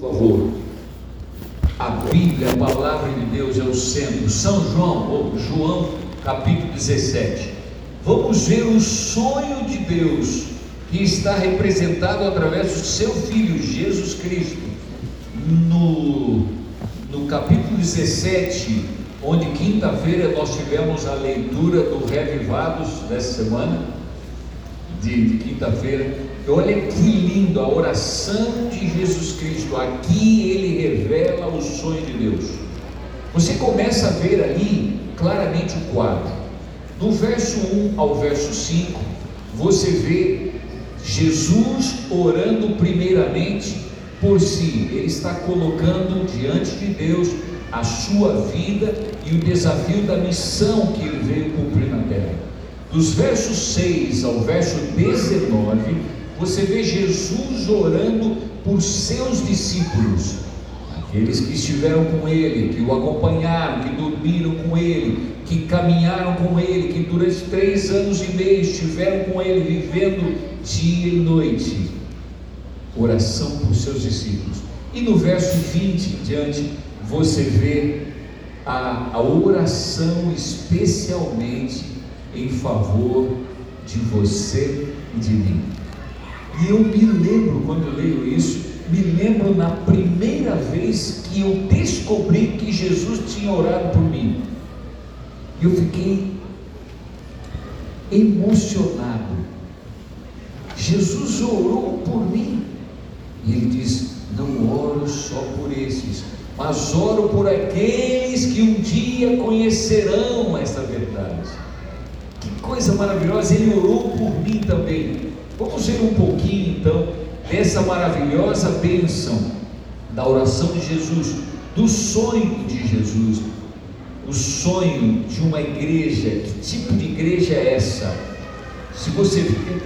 Por favor. A Bíblia, a palavra de Deus é o centro. São João, ou João, capítulo 17. Vamos ver o sonho de Deus que está representado através do seu filho Jesus Cristo. No, no capítulo 17, onde quinta-feira nós tivemos a leitura do Revivados dessa semana, de, de quinta-feira Olha que lindo a oração de Jesus Cristo. Aqui ele revela o sonho de Deus. Você começa a ver ali claramente o quadro. Do verso 1 ao verso 5, você vê Jesus orando primeiramente por si. Ele está colocando diante de Deus a sua vida e o desafio da missão que ele veio cumprir na terra. Dos versos 6 ao verso 19, você vê Jesus orando por seus discípulos, aqueles que estiveram com ele, que o acompanharam, que dormiram com ele, que caminharam com ele, que durante três anos e meio estiveram com ele, vivendo dia e noite. Oração por seus discípulos. E no verso 20 em diante, você vê a, a oração especialmente em favor de você e de mim. E eu me lembro, quando eu leio isso, me lembro na primeira vez que eu descobri que Jesus tinha orado por mim. Eu fiquei emocionado. Jesus orou por mim. E ele diz: Não oro só por esses, mas oro por aqueles que um dia conhecerão esta verdade. Que coisa maravilhosa! Ele orou por mim também. Vamos ver um pouquinho então dessa maravilhosa bênção da oração de Jesus, do sonho de Jesus, o sonho de uma igreja. Que tipo de igreja é essa? Se você ver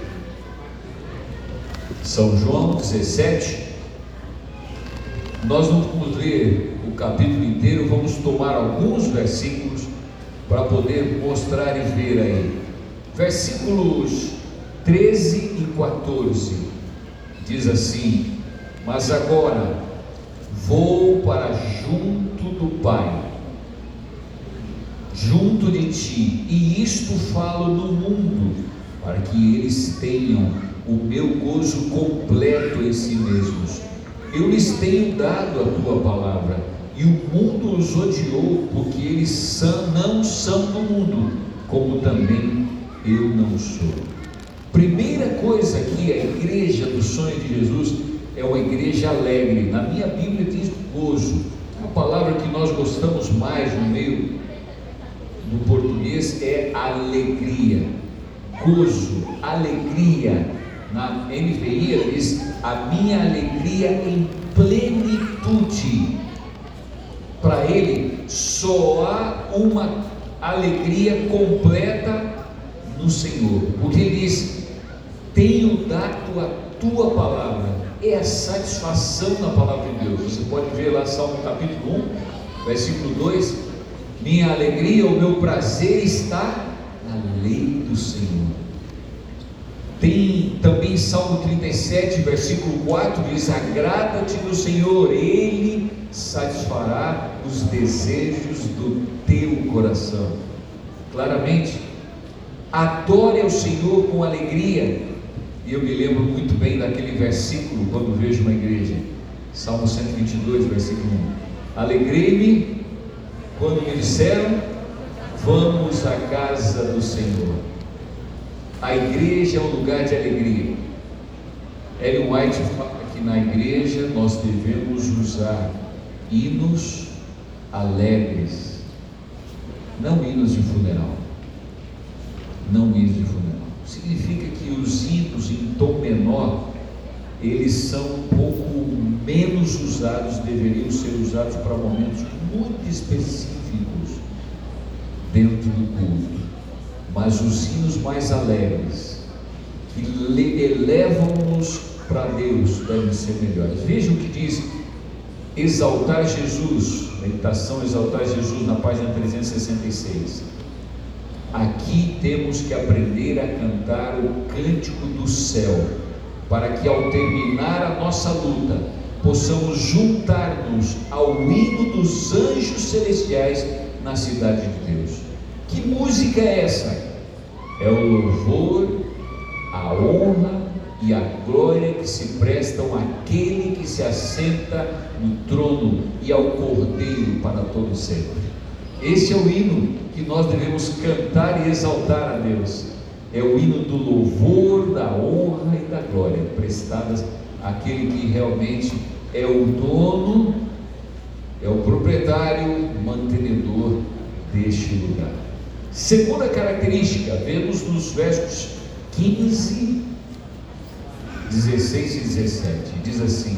São João 17, nós não vamos ler o capítulo inteiro, vamos tomar alguns versículos para poder mostrar e ver aí. Versículos 13 e 14 diz assim: Mas agora vou para junto do Pai, junto de ti, e isto falo no mundo, para que eles tenham o meu gozo completo em si mesmos. Eu lhes tenho dado a tua palavra, e o mundo os odiou, porque eles não são do mundo, como também eu não sou. Primeira coisa que a igreja do sonho de Jesus é uma igreja alegre. Na minha Bíblia diz gozo. A palavra que nós gostamos mais no meio do português é alegria. Gozo, alegria. Na NVI diz a minha alegria em plenitude. Para ele só há uma alegria completa no Senhor. Porque ele diz: dado a tua palavra. É a satisfação na palavra de Deus. Você pode ver lá Salmo capítulo 1, versículo 2. Minha alegria, o meu prazer está na lei do Senhor. Tem também Salmo 37, versículo 4, diz: Agrada-te no Senhor, Ele satisfará os desejos do teu coração. Claramente, adore ao Senhor com alegria, e eu me lembro muito bem daquele versículo quando vejo uma igreja. Salmo 122, versículo 1. Alegrei-me quando me disseram: Vamos à casa do Senhor. A igreja é um lugar de alegria. Ellen White fala que na igreja nós devemos usar hinos alegres, não hinos de funeral. Não hinos de funeral significa que os hinos em tom menor, eles são um pouco menos usados, deveriam ser usados para momentos muito específicos dentro do culto. Mas os hinos mais alegres, que elevam-nos para Deus, devem ser melhores. Veja o que diz exaltar Jesus, meditação exaltar Jesus na página 366 Aqui temos que aprender a cantar o cântico do céu, para que ao terminar a nossa luta, possamos juntar-nos ao hino dos anjos celestiais na cidade de Deus. Que música é essa? É o louvor, a honra e a glória que se prestam àquele que se assenta no trono e ao Cordeiro para todo sempre. Esse é o hino que nós devemos cantar e exaltar a Deus. É o hino do louvor, da honra e da glória prestadas àquele que realmente é o dono, é o proprietário, mantenedor deste lugar. Segunda característica, vemos nos versos 15, 16 e 17, diz assim: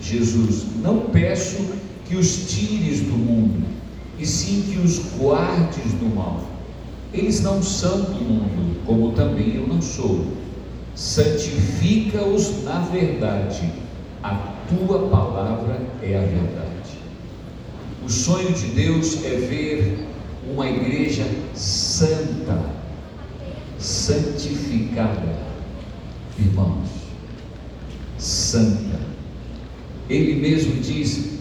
Jesus, não peço que os tires do mundo, e sim que os guardes do mal. Eles não são do mundo, como também eu não sou. Santifica-os na verdade, a tua palavra é a verdade. O sonho de Deus é ver uma igreja santa, santificada, irmãos, santa. Ele mesmo diz: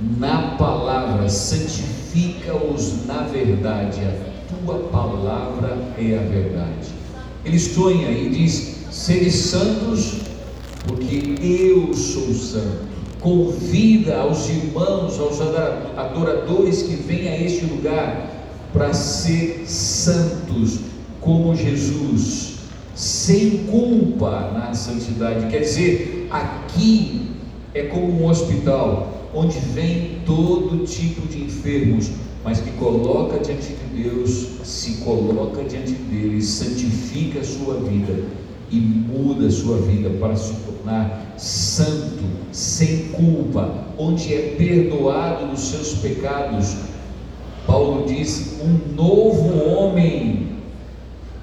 na palavra, santifica-os na verdade, a tua palavra é a verdade. Ele sonha e diz: sede santos, porque eu sou santo convida aos irmãos, aos adoradores que vêm a este lugar para ser santos como Jesus, sem culpa na santidade. Quer dizer, aqui é como um hospital onde vem todo tipo de enfermos, mas que coloca diante de Deus, se coloca diante dele, santifica a sua vida e muda a sua vida para se tornar santo, sem culpa, onde é perdoado dos seus pecados. Paulo diz: um novo homem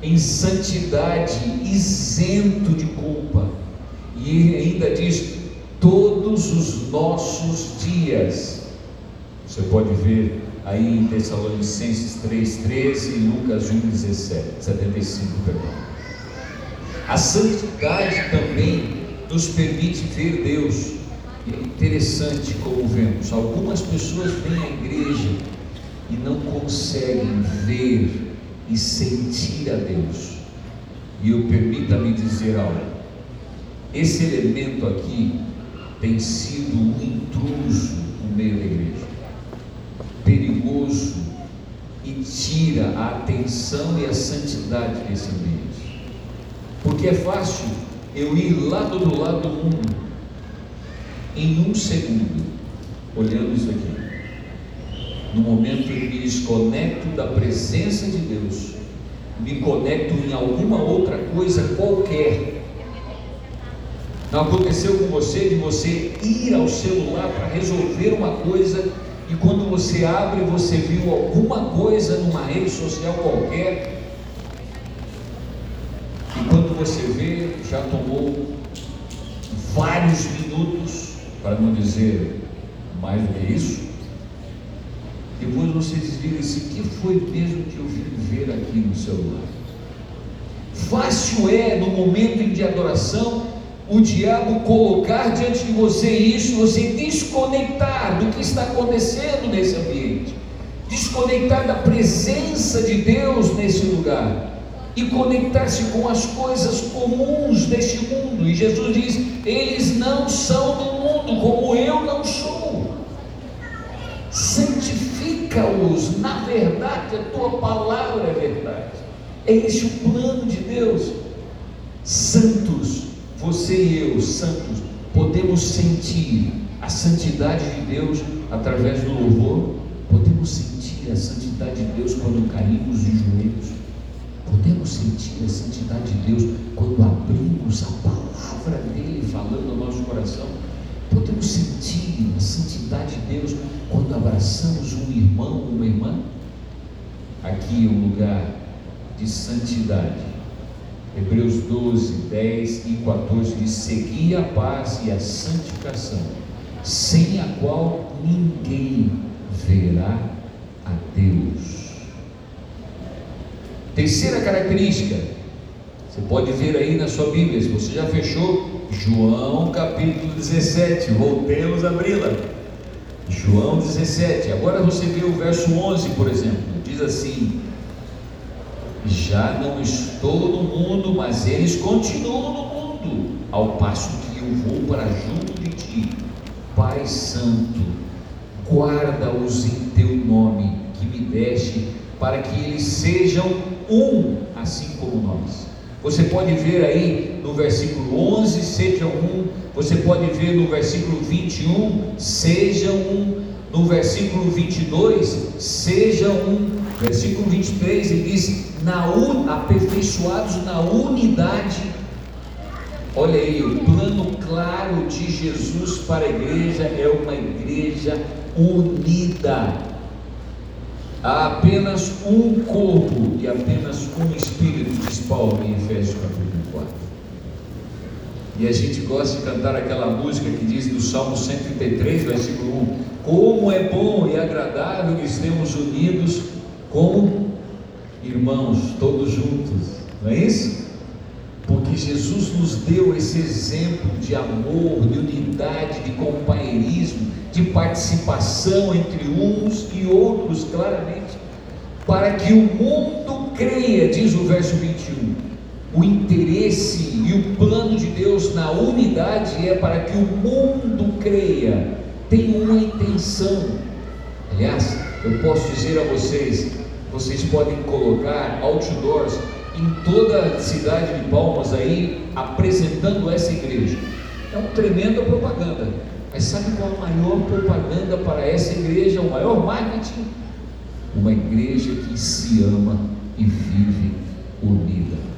em santidade, isento de culpa. E ele ainda diz: todos os nossos dias. Você pode ver aí em Tessalonicenses 3,13 e Lucas 1,17, 75, perdão. A santidade também nos permite ver Deus. E é interessante como vemos, algumas pessoas vêm à igreja e não conseguem ver e sentir a Deus. E eu permita-me dizer algo. Esse elemento aqui tem sido um intruso no meio da igreja, perigoso e tira a atenção e a santidade desse ambiente. Porque é fácil eu ir lá do outro lado do mundo em um segundo, olhando isso aqui. No momento em que me desconecto da presença de Deus, me conecto em alguma outra coisa qualquer. Não aconteceu com você de você ir ao celular para resolver uma coisa e quando você abre você viu alguma coisa numa rede social qualquer você vê, já tomou vários minutos, para não dizer mais do que isso. Depois você desliga e diz: O que foi mesmo que eu vim ver aqui no celular? Fácil é, no momento de adoração, o diabo colocar diante de você isso, você desconectar do que está acontecendo nesse ambiente, desconectar da presença de Deus nesse lugar e conectar-se com as coisas comuns deste mundo. E Jesus diz: eles não são do mundo, como eu não sou. Santifica-os, na verdade, a tua palavra é verdade. É esse o plano de Deus. Santos, você e eu, santos, podemos sentir a santidade de Deus através do louvor, podemos sentir a santidade de Deus quando caímos de joelhos Podemos sentir a santidade de Deus quando abrimos a palavra dele falando no nosso coração. Podemos sentir a santidade de Deus quando abraçamos um irmão uma irmã. Aqui é um lugar de santidade. Hebreus 12, 10 e 14 diz: Segui a paz e a santificação, sem a qual ninguém verá a Deus. Terceira característica, Você pode ver aí na sua Bíblia, se você já fechou, João capítulo 17, voltemos a abri-la. João 17, agora você vê o verso 11, por exemplo, diz assim: Já não estou no mundo, mas eles continuam no mundo, ao passo que eu vou para junto de ti, Pai Santo, guarda-os em teu nome que me deste, para que eles sejam um, assim como nós. Você pode ver aí no versículo 11, seja um. Você pode ver no versículo 21, seja um. No versículo 22, seja um. Versículo 23, ele diz: na un, aperfeiçoados na unidade. Olha aí, o plano claro de Jesus para a igreja é uma igreja unida Há apenas um corpo e apenas um espírito, diz Paulo em Efésios capítulo 4. E a gente gosta de cantar aquela música que diz do Salmo 133, versículo 1: Como é bom e agradável que estemos unidos como irmãos, todos juntos, não é isso? Porque Jesus nos deu esse exemplo de amor, de unidade, de companheirismo, de participação entre uns e outros, claramente, para que o mundo creia, diz o verso 21. O interesse e o plano de Deus na unidade é para que o mundo creia, tem uma intenção. Aliás, eu posso dizer a vocês, vocês podem colocar outdoors em toda a cidade de Palmas aí, apresentando essa igreja. É uma tremenda propaganda. Mas sabe qual a maior propaganda para essa igreja, o maior marketing? Uma igreja que se ama e vive unida.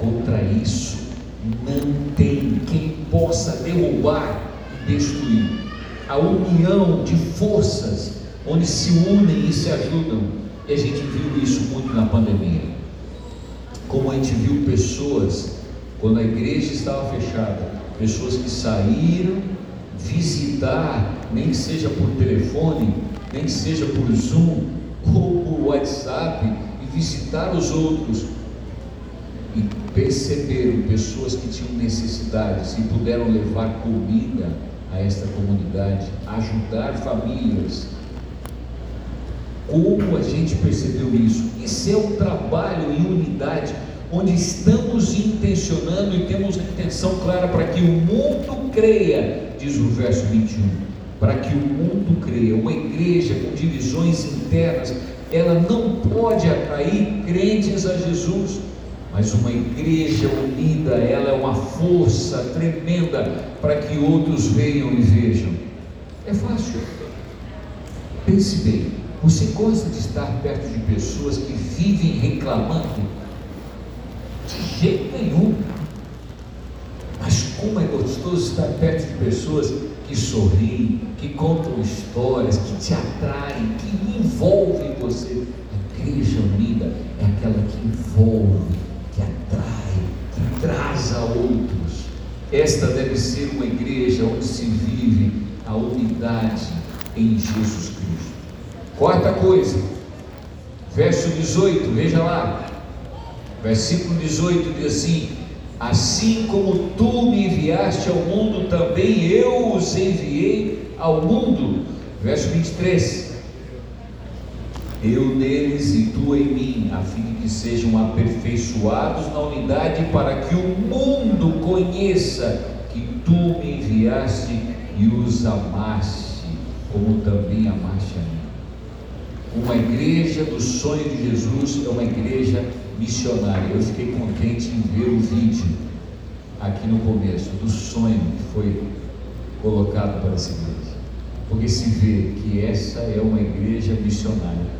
Contra isso, não tem quem possa derrubar e destruir. A união de forças onde se unem e se ajudam. E a gente viu isso muito na pandemia. Como a gente viu pessoas, quando a igreja estava fechada, pessoas que saíram visitar, nem que seja por telefone, nem que seja por Zoom ou por WhatsApp, e visitar os outros e perceberam pessoas que tinham necessidades e puderam levar comida a esta comunidade, ajudar famílias. Como a gente percebeu isso? Isso é um trabalho em unidade onde estamos intencionando e temos a intenção clara para que o mundo creia, diz o verso 21. Para que o mundo creia, uma igreja com divisões internas, ela não pode atrair crentes a Jesus, mas uma igreja unida, ela é uma força tremenda para que outros venham e vejam. É fácil. Pense bem, você gosta de estar perto de pessoas que vivem reclamando? De jeito nenhum. Mas como é gostoso estar perto de pessoas que sorriem, que contam histórias, que te atraem, que envolvem você. A igreja unida é aquela que envolve, traz a outros. Esta deve ser uma igreja onde se vive a unidade em Jesus Cristo. Quarta coisa, verso 18, veja lá. Versículo 18 diz assim: Assim como tu me enviaste ao mundo, também eu os enviei ao mundo. Verso 23: Eu neles e tu em mim, a fim de que sejam aperfeiçoados na unidade, para que o mundo conheça que tu me enviaste e os amaste, como também amaste a mim. Uma igreja do sonho de Jesus é uma igreja missionária. Eu fiquei contente em ver o vídeo aqui no começo do sonho que foi colocado para essa igreja. Porque se vê que essa é uma igreja missionária.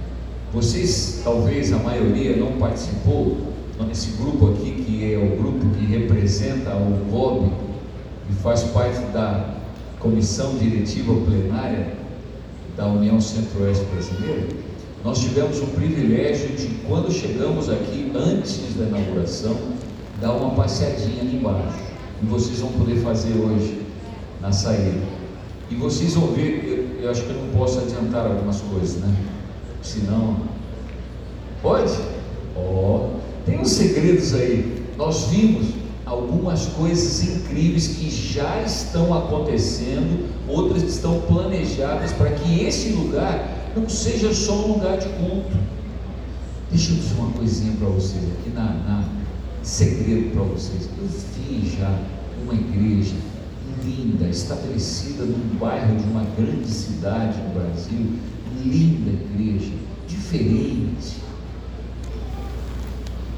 Vocês, talvez a maioria não participou nesse grupo aqui, que é o grupo que representa o COB e faz parte da comissão diretiva plenária da União Centro-Oeste Brasileira, nós tivemos o privilégio de, quando chegamos aqui, antes da inauguração, dar uma passeadinha ali embaixo. E vocês vão poder fazer hoje na saída. E vocês vão ver, eu, eu acho que eu não posso adiantar algumas coisas, né? Senão. Pode? Ó, oh, tem uns segredos aí. nós vimos algumas coisas incríveis que já estão acontecendo, outras estão planejadas para que esse lugar não seja só um lugar de culto. Deixa eu dizer uma coisinha para vocês aqui na, na segredo para vocês. Eu vi já uma igreja linda, estabelecida num bairro de uma grande cidade no Brasil, linda igreja, diferente,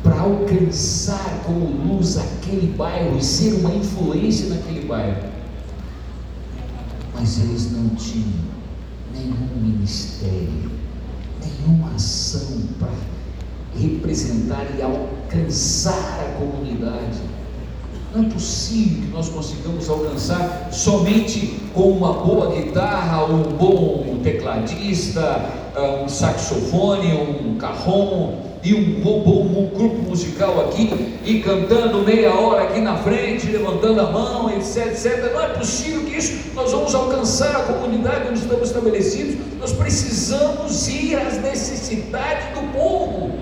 para alcançar como luz aquele bairro e ser uma influência naquele bairro. Mas eles não tinham nenhum ministério, nenhuma ação para representar e alcançar a comunidade. Não é possível que nós consigamos alcançar somente com uma boa guitarra, um bom tecladista, um saxofone, um carrom e um bom um grupo musical aqui e cantando meia hora aqui na frente, levantando a mão, etc, etc. Não é possível que isso nós vamos alcançar a comunidade onde estamos estabelecidos. Nós precisamos ir às necessidades do povo.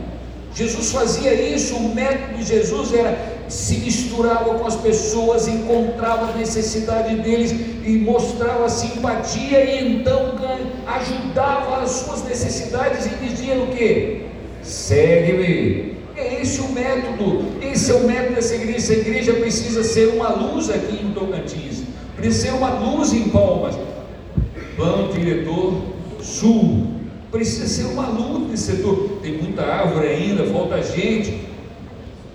Jesus fazia isso, o método de Jesus era se misturava com as pessoas, encontrava a necessidade deles e mostrava simpatia e então ajudava as suas necessidades e dizia o que? Segue-me. É esse o método, esse é o método dessa igreja. Essa igreja precisa ser uma luz aqui em Tocantins, precisa ser uma luz em Palmas. Plano diretor sul, precisa ser uma luz nesse setor. Tem muita árvore ainda, falta gente.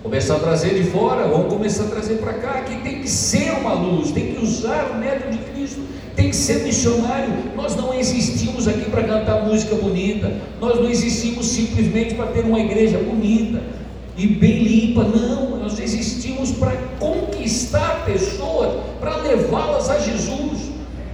Começar a trazer de fora, vamos começar a trazer para cá. Aqui tem que ser uma luz, tem que usar o método de Cristo, tem que ser missionário. Nós não existimos aqui para cantar música bonita, nós não existimos simplesmente para ter uma igreja bonita e bem limpa, não, nós existimos para conquistar pessoas, para levá-las a Jesus.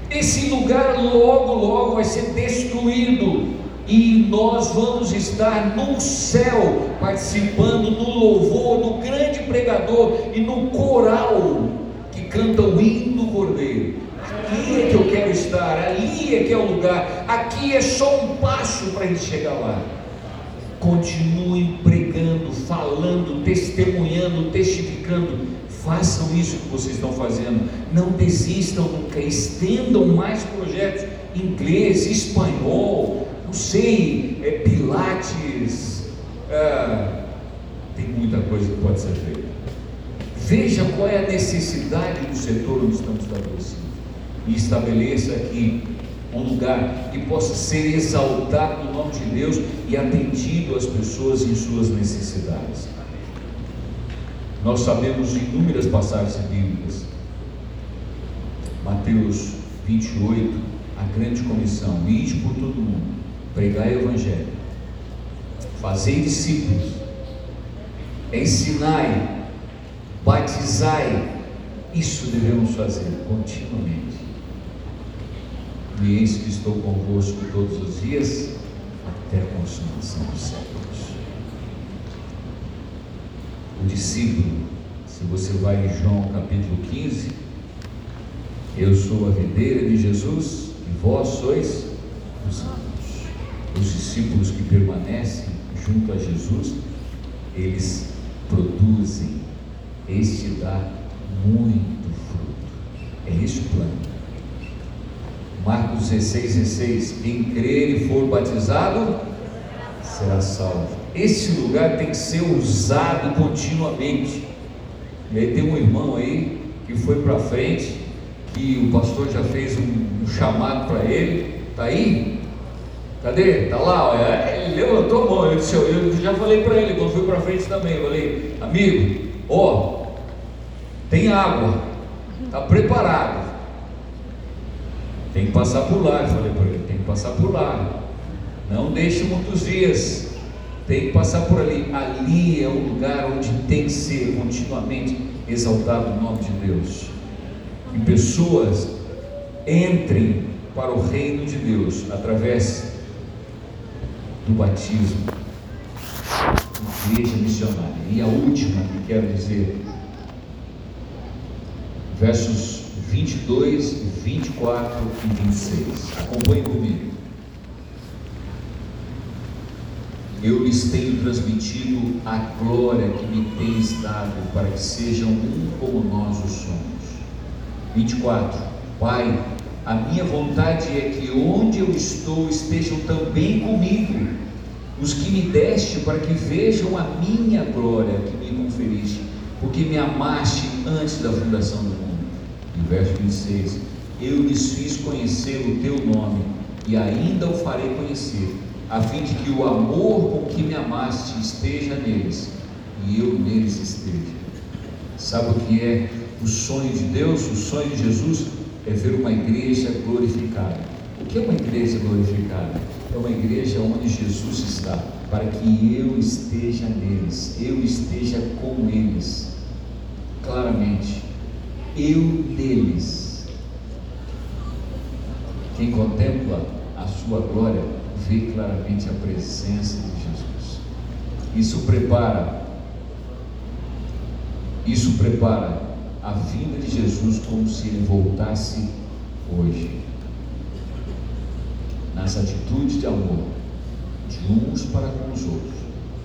Esse lugar logo, logo vai ser destruído e nós vamos estar no céu participando no louvor do grande pregador e no coral que canta o hino do Cordeiro. Aqui é que eu quero estar, ali é que é o lugar, aqui é só um passo para a gente chegar lá. Continuem pregando, falando, testemunhando, testificando. Façam isso que vocês estão fazendo. Não desistam nunca. Estendam mais projetos. Inglês, espanhol, não sei, é, Pilates, é, tem muita coisa que pode ser feita. Veja qual é a necessidade do setor onde estamos estabelecidos e estabeleça aqui um lugar que possa ser exaltado no nome de Deus e atendido às pessoas em suas necessidades. Nós sabemos de inúmeras passagens bíblicas. Mateus 28, a grande comissão, ide por todo mundo pregai o Evangelho, fazei discípulos, ensinai, batizai, isso devemos fazer continuamente. E eis que estou convosco todos os dias, até a consumação dos séculos. O discípulo, se você vai em João capítulo 15, eu sou a videira de Jesus e vós sois os ramos os discípulos que permanecem junto a Jesus, eles produzem, este dá muito fruto. É esse o plano. Marcos 16, 16: quem crer e for batizado será salvo. Esse lugar tem que ser usado continuamente. E aí tem um irmão aí que foi para frente, que o pastor já fez um, um chamado para ele. Está aí? Cadê? Tá lá, ó. É, ele levantou a mão. Eu, disse, eu já falei para ele quando fui para frente também. Eu falei, amigo, ó, tem água, tá preparado. Tem que passar por lá. Eu falei para ele, tem que passar por lá. Não deixe muitos dias. Tem que passar por ali. Ali é o lugar onde tem que ser continuamente exaltado o nome de Deus. E pessoas entrem para o reino de Deus através do batismo, igreja missionária. E a última que quero dizer, versos 22, 24 e 26. Acompanhe comigo. eu lhes tenho transmitido a glória que me tens dado, para que sejam um como nós o somos. 24. Pai, a minha vontade é que onde eu estou estejam também comigo os que me deste, para que vejam a minha glória que me conferiste, porque me amaste antes da fundação do mundo. E verso 26. Eu lhes fiz conhecer o teu nome, e ainda o farei conhecer a fim de que o amor com que me amaste esteja neles e eu neles esteja. Sabe o que é o sonho de Deus? O sonho de Jesus é ver uma igreja glorificada. O que é uma igreja glorificada? É uma igreja onde Jesus está, para que eu esteja neles, eu esteja com eles, claramente, eu neles. Quem contempla a sua glória vê claramente a presença de Jesus. Isso prepara, isso prepara a vinda de Jesus como se ele voltasse hoje. Nas atitudes de amor de uns para com os outros,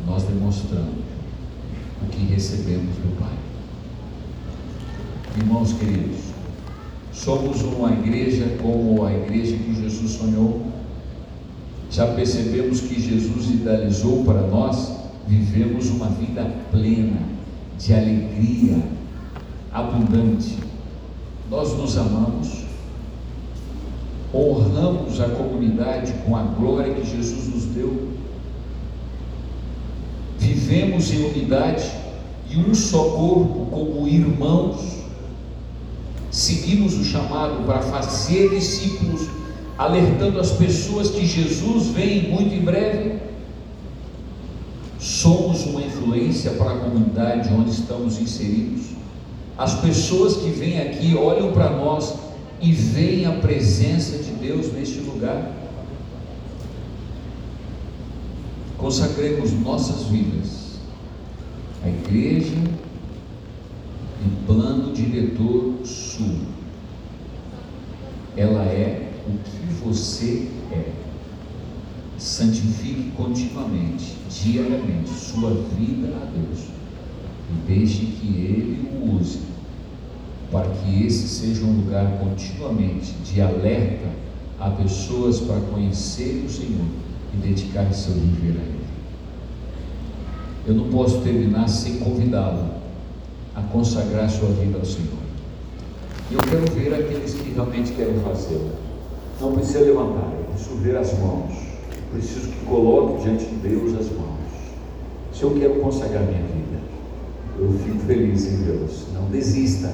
nós demonstramos o que recebemos do Pai. Irmãos queridos, somos uma igreja como a igreja que Jesus sonhou já percebemos que Jesus idealizou para nós vivemos uma vida plena, de alegria, abundante. Nós nos amamos, honramos a comunidade com a glória que Jesus nos deu, vivemos em unidade e um só corpo como irmãos, seguimos o chamado para fazer discípulos alertando as pessoas que Jesus vem muito em breve. Somos uma influência para a comunidade onde estamos inseridos. As pessoas que vêm aqui olham para nós e veem a presença de Deus neste lugar. Consagremos nossas vidas à igreja e plano diretor sul. Ela é o que você é. Santifique continuamente, diariamente, sua vida a Deus deixe que Ele o use para que esse seja um lugar continuamente de alerta a pessoas para conhecer o Senhor e dedicar seu viver a Ele. Eu não posso terminar sem convidá-lo a consagrar sua vida ao Senhor. E eu quero ver aqueles que realmente querem fazê-lo. Não precisa levantar, eu preciso ver as mãos. Preciso que coloque diante de Deus as mãos. Se eu quero consagrar minha vida, eu fico feliz em Deus. Não desista.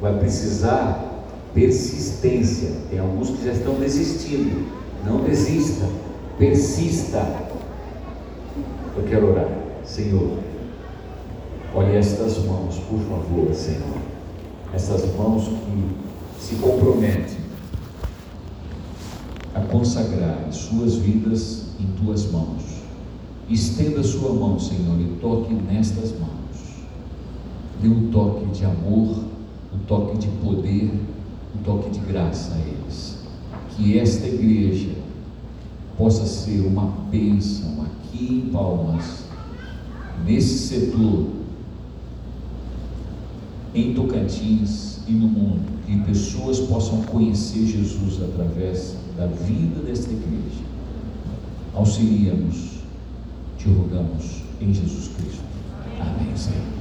Vai precisar persistência. Tem alguns que já estão desistindo. Não desista. Persista. Eu quero orar. Senhor, olhe estas mãos, por favor, Senhor. Essas mãos que se comprometem a consagrar suas vidas em tuas mãos. Estenda sua mão, Senhor, e toque nestas mãos. Dê um toque de amor, um toque de poder, um toque de graça a eles. Que esta igreja possa ser uma bênção aqui em Palmas, nesse setor, em Tocantins e no mundo, que pessoas possam conhecer Jesus através da vida desta igreja. Auxilia-nos, te rogamos, em Jesus Cristo. Amém, Senhor.